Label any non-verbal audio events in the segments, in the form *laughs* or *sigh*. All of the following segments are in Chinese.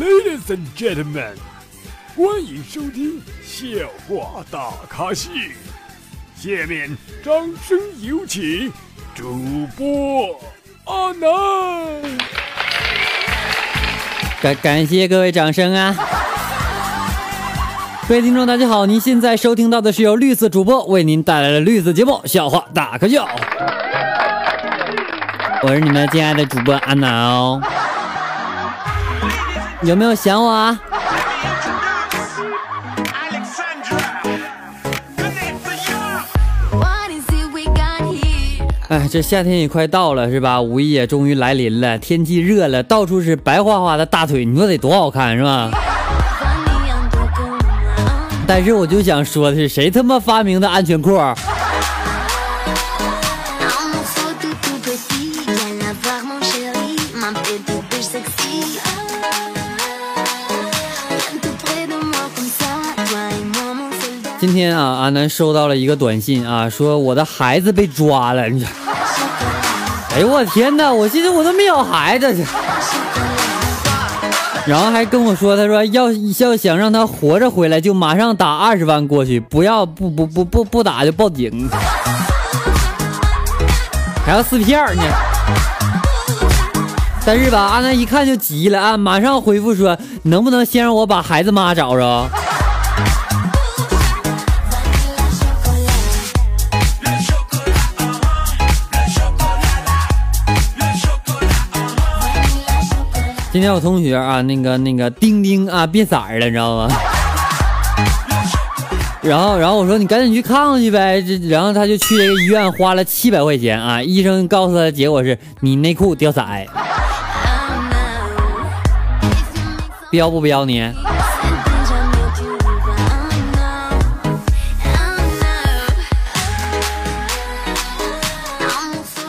Ladies and gentlemen，欢迎收听笑话大咖秀。下面掌声有请主播阿南。感感谢各位掌声啊！各位听众，大家好，您现在收听到的是由绿色主播为您带来的绿色节目《笑话大咖秀》，我是你们亲爱的主播阿南哦。有没有想我啊？哎，这夏天也快到了，是吧？五一也终于来临了，天气热了，到处是白花花的大腿，你说得多好看，是吧？但是我就想说的是，谁他妈发明的安全裤？今天啊，阿南收到了一个短信啊，说我的孩子被抓了。你，*laughs* 哎呦我天哪！我现在我都没有孩子，然后还跟我说，他说要要想让他活着回来，就马上打二十万过去，不要不不不不不打就报警，还要撕票呢。但是吧，阿南一看就急了啊，马上回复说，能不能先让我把孩子妈找着？今天我同学啊，那个那个丁丁啊变色了，你知道吗？*laughs* 然后然后我说你赶紧去看看去呗，这然后他就去这个医院花了七百块钱啊，医生告诉他的结果是你内裤掉色，彪不彪你？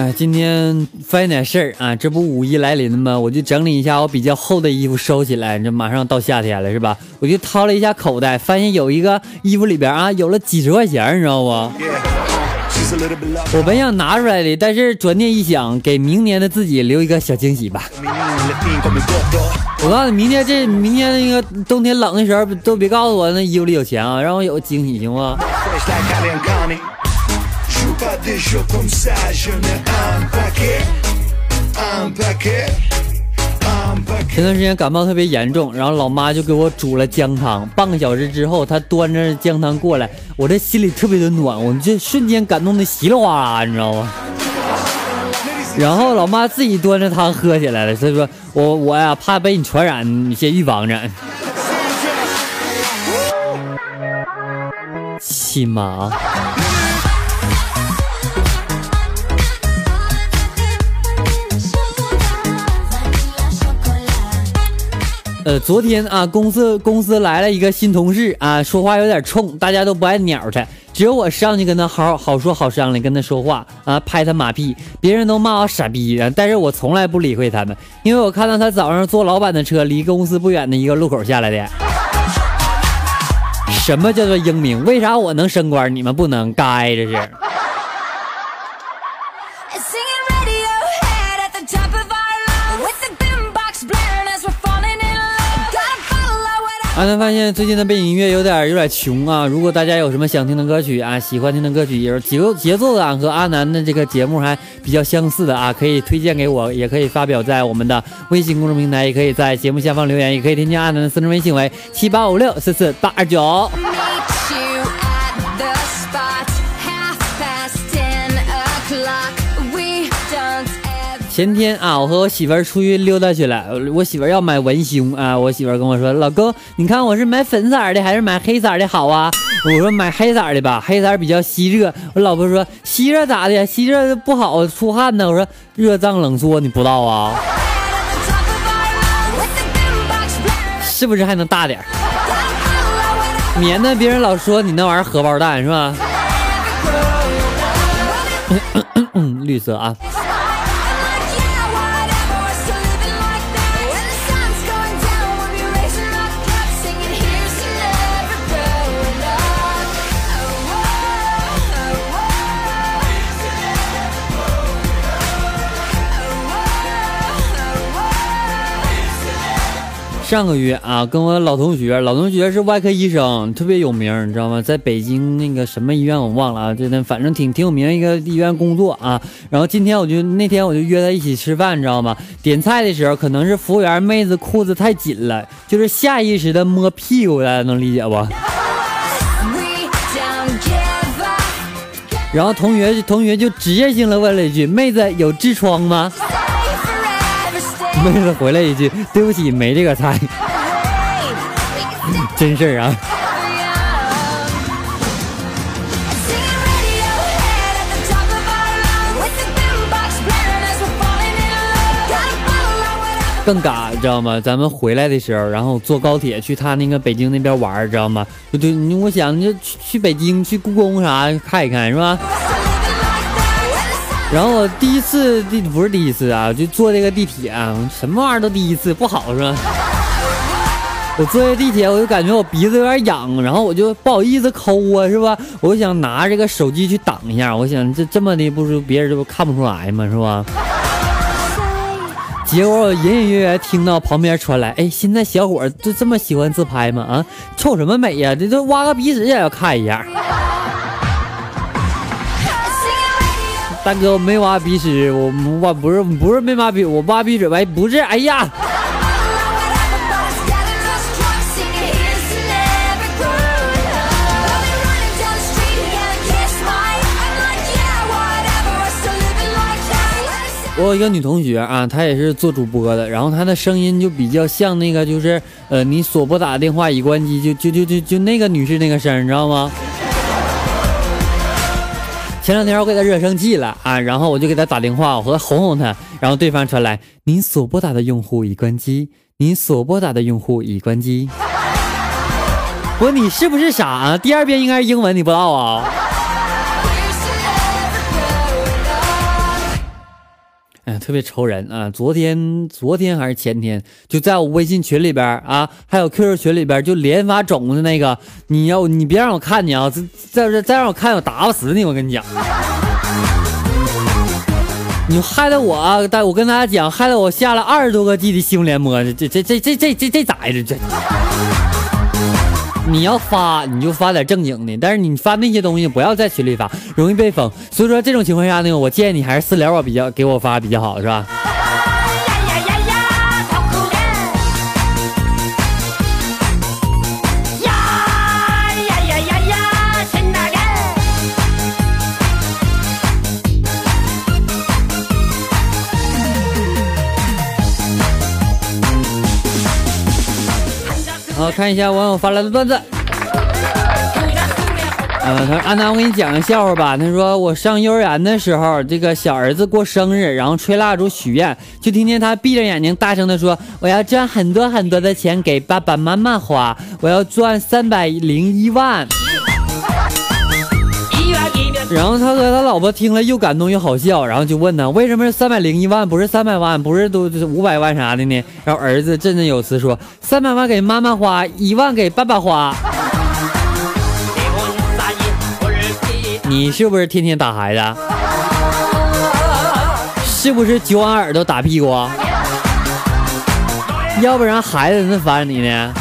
哎，今天发现点事儿啊！这不五一来临了吗？我就整理一下我比较厚的衣服收起来。这马上到夏天了，是吧？我就掏了一下口袋，发现有一个衣服里边啊有了几十块钱，你知道不？我本想拿出来的，但是转念一想，给明年的自己留一个小惊喜吧。我告诉你，明天这明天那个冬天冷的时候，都别告诉我那衣服里有钱啊，让我有个惊喜行前段时间感冒特别严重，然后老妈就给我煮了姜汤。半个小时之后，她端着姜汤过来，我这心里特别的暖，我这瞬间感动的稀里哗啦，你知道吗？然后老妈自己端着汤喝起来了。所以说我我呀怕被你传染，你先预防着。亲妈。呃，昨天啊，公司公司来了一个新同事啊，说话有点冲，大家都不爱鸟他，只有我上去跟他好好说好商量，跟他说话啊，拍他马屁，别人都骂我傻逼，但是我从来不理会他们，因为我看到他早上坐老板的车，离公司不远的一个路口下来的。什么叫做英明？为啥我能升官，你们不能？该这是。阿南发现最近的背景音乐有点有点穷啊！如果大家有什么想听的歌曲啊，喜欢听的歌曲，有节奏节奏感和阿南的这个节目还比较相似的啊，可以推荐给我，也可以发表在我们的微信公众平台，也可以在节目下方留言，也可以添加阿南的私人微信为七八五六四四八二九。前天啊，我和我媳妇儿出去溜达去了。我媳妇儿要买文胸啊，我媳妇儿跟我说：“老公，你看我是买粉色的还是买黑色的好啊？”我说：“买黑色的吧，黑色比较吸热。”我老婆说：“吸热咋的？吸热不好出汗呢。”我说：“热胀冷缩，你不知道啊？是不是还能大点免得别人老说你那玩意儿荷包蛋是吧？*coughs* 绿色啊。上个月啊，跟我老同学，老同学是外科医生，特别有名，你知道吗？在北京那个什么医院我忘了啊，这那反正挺挺有名一个医院工作啊。然后今天我就那天我就约他一起吃饭，你知道吗？点菜的时候，可能是服务员妹子裤子太紧了，就是下意识的摸屁股，大家能理解不？*laughs* 然后同学同学就职业性的问了一句：“妹子有痔疮吗？”妹子回来一句：“ *laughs* 对不起，没这个菜。”真事儿啊！更尬，知道吗？咱们回来的时候，然后坐高铁去他那个北京那边玩，知道吗？就对，我想就去去北京去故宫啥看一看，是吧？然后我第一次第不是第一次啊，就坐这个地铁啊，什么玩意儿都第一次，不好是吧？我坐这地铁，我就感觉我鼻子有点痒，然后我就不好意思抠啊，是吧？我想拿这个手机去挡一下，我想这这么的，不是别人就看不出来吗？是吧？结果我隐隐约约听到旁边传来，哎，现在小伙就这么喜欢自拍吗？啊，瞅什么美呀？这这挖个鼻屎也要看一下。大哥，我没挖鼻屎，我我不是不是没挖鼻，我挖鼻屎喂，不是，哎呀！我有一个女同学啊，她也是做主播的，然后她的声音就比较像那个，就是呃，你所拨打的电话已关机，就就就就就那个女士那个声，你知道吗？前两天我给他惹生气了啊，然后我就给他打电话，我和哄哄他，然后对方传来您所拨打的用户已关机，您所拨打的用户已关机。我说你是不是傻啊？第二遍应该是英文，你不知道啊？特别愁人啊！昨天、昨天还是前天，就在我微信群里边啊，还有 QQ 群里边，就连发种子那个，你要你别让我看见啊！再再再让我看，我打不死你！我跟你讲，你害得我，但我跟大家讲，害得我下了二十多个 G 的西红联播，这这这这这这这咋呀？这？这。你要发你就发点正经的，但是你发那些东西不要在群里发，容易被封。所以说这种情况下呢，我建议你还是私聊我比较给我发比较好，是吧？好，看一下网友发来的段子。呃，他说阿南，我给你讲个笑话吧。他说我上幼儿园的时候，这个小儿子过生日，然后吹蜡烛许愿，就听见他闭着眼睛大声的说：“我要赚很多很多的钱给爸爸妈妈花，我要赚三百零一万。”然后他和他老婆听了又感动又好笑，然后就问他为什么是三百零一万，不是三百万，不是都五百万啥的呢？然后儿子振振有词说：三百万给妈妈花，一万给爸爸花。你是不是天天打孩子？是不是揪俺耳朵打屁股？要不然孩子能烦你呢？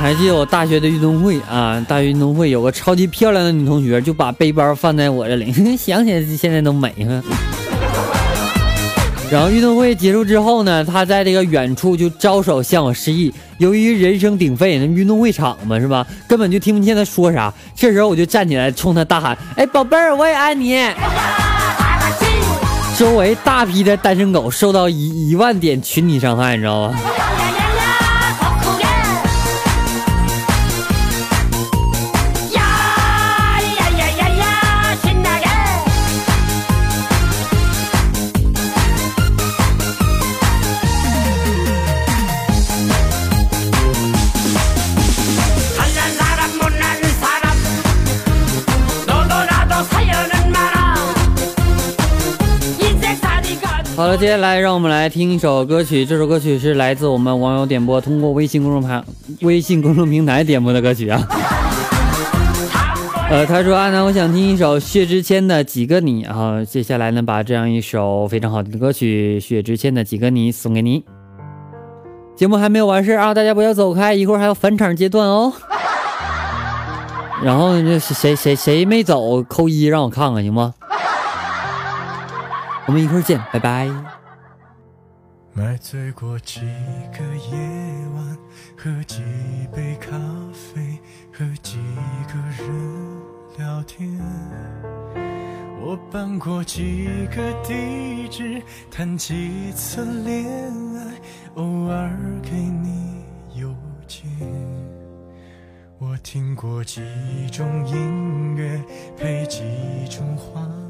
还记得我大学的运动会啊，大学运动会有个超级漂亮的女同学，就把背包放在我这里，*laughs* 想起来现在都美哈。然后运动会结束之后呢，她在这个远处就招手向我示意。由于人声鼎沸，那运动会场嘛是吧，根本就听不见她说啥。这时候我就站起来冲她大喊：“哎，宝贝儿，我也爱你！”周围大批的单身狗受到一一万点群体伤害，你知道吗？好了，接下来让我们来听一首歌曲。这首歌曲是来自我们网友点播，通过微信公众平微信公众平台点播的歌曲啊。*laughs* 呃，他说：“阿南，我想听一首薛之谦的《几个你》啊。”接下来呢，把这样一首非常好听的歌曲《薛之谦的几个你》送给你。节目还没有完事啊，大家不要走开，一会儿还有返场阶段哦。*laughs* 然后这谁谁谁没走，扣一让我看看行吗？我们一会儿见，拜拜。买醉过几个夜晚，喝几杯咖啡，和几个人聊天。我搬过几个地址，谈几次恋爱，偶尔给你邮件。我听过几种音乐，配几种画面，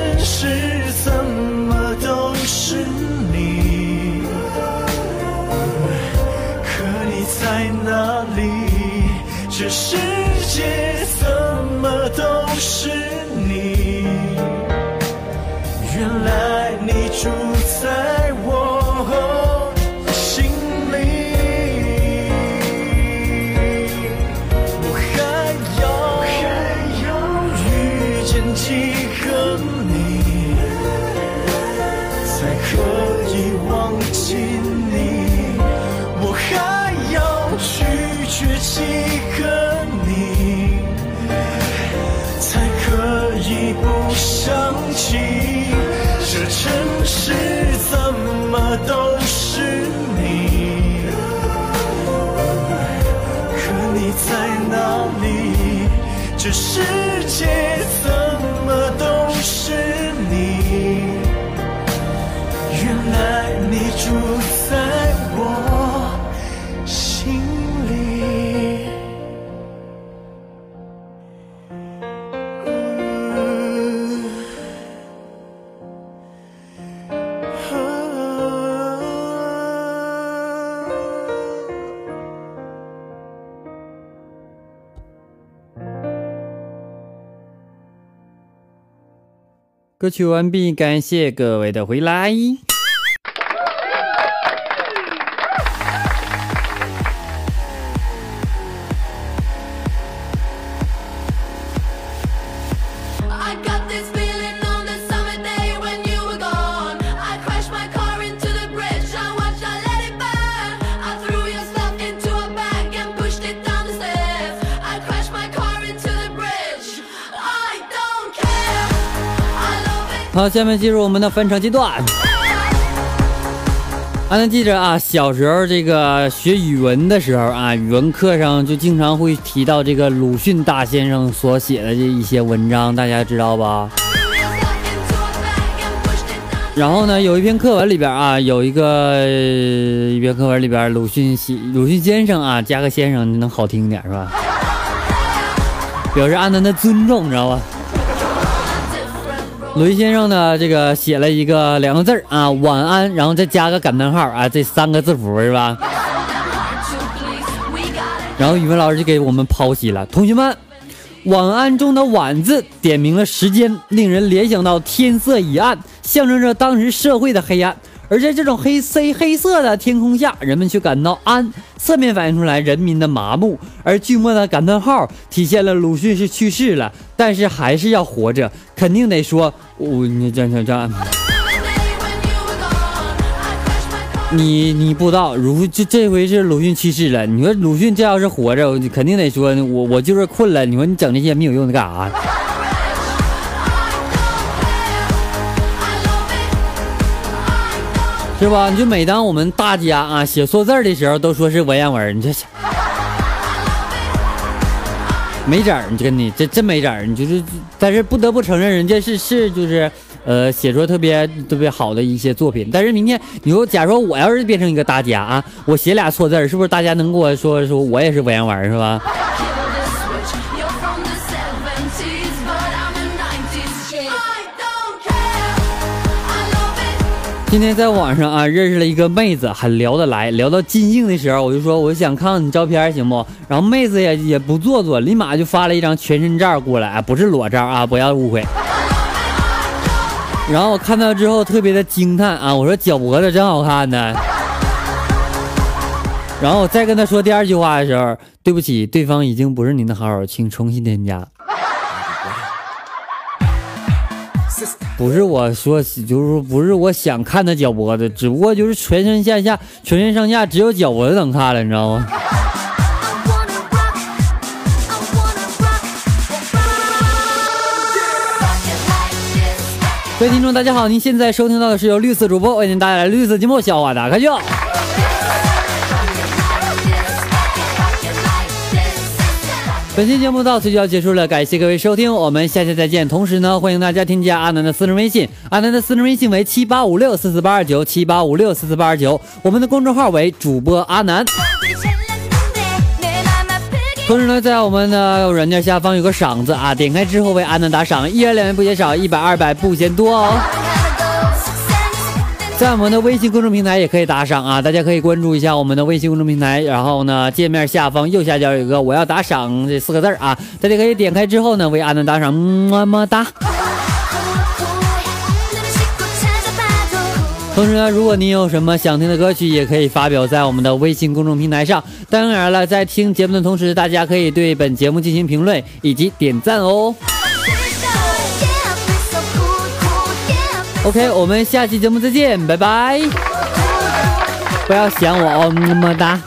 是歌曲完毕，感谢各位的回来。好，下面进入我们的分成阶段。还能记着啊，小时候这个学语文的时候啊，语文课上就经常会提到这个鲁迅大先生所写的这一些文章，大家知道吧？然后呢，有一篇课文里边啊，有一个一篇课文里边，鲁迅写鲁迅先生啊，加个先生能好听点是吧？表示阿南的尊重，你知道吧？雷先生呢，这个写了一个两个字啊，晚安，然后再加个感叹号啊，这三个字符是吧？然后语文老师就给我们剖析了，同学们，晚安中的晚字点明了时间，令人联想到天色已暗，象征着当时社会的黑暗。而在这种黑黑黑色的天空下，人们却感到安，侧面反映出来人民的麻木。而句末的感叹号体现了鲁迅是去世了，但是还是要活着，肯定得说，我你这这这，你你不知道，如这这回是鲁迅去世了。你说鲁迅这要是活着，肯定得说我我就是困了。你说你整这些没有用的干啥？是吧？你就每当我们大家啊写错字的时候，都说是文言文，你这没整儿，你跟你这真没整儿，你就是，*laughs* 但是不得不承认，人家是是就是呃写出特别特别好的一些作品。但是明天你说，假如说我要是变成一个大家啊，我写俩错字儿，是不是大家能给我说说我也是文言文是吧？今天在网上啊认识了一个妹子，很聊得来。聊到尽兴的时候，我就说我想看看你照片，行不？然后妹子也也不做作，立马就发了一张全身照过来，不是裸照啊，不要误会。然后我看到之后特别的惊叹啊，我说脚脖子真好看呢。然后我再跟他说第二句话的时候，对不起，对方已经不是您的好友，请重新添加。不是我说，就是不是我想看他脚脖子，只不过就是全身上下，全身上下只有脚脖子能看了，你知道吗？各位听众，大家好，您现在收听到的是由绿色主播为您带来绿色节目《笑话大开笑》。本期节目到此就要结束了，感谢各位收听，我们下期再见。同时呢，欢迎大家添加阿南的私人微信，阿南的私人微信为七八五六四四八二九七八五六四四八二九，我们的公众号为主播阿南。同时呢，在我们的软件下方有个赏字啊，点开之后为阿南打赏，一元两元不嫌少，一百二百不嫌多哦。在我们的微信公众平台也可以打赏啊，大家可以关注一下我们的微信公众平台，然后呢，界面下方右下角有个我要打赏这四个字啊，大家可以点开之后呢，为阿南打赏，么么哒。同时呢，如果你有什么想听的歌曲，也可以发表在我们的微信公众平台上。当然了，在听节目的同时，大家可以对本节目进行评论以及点赞哦。OK，我们下期节目再见，拜拜！不要想我哦，么么哒。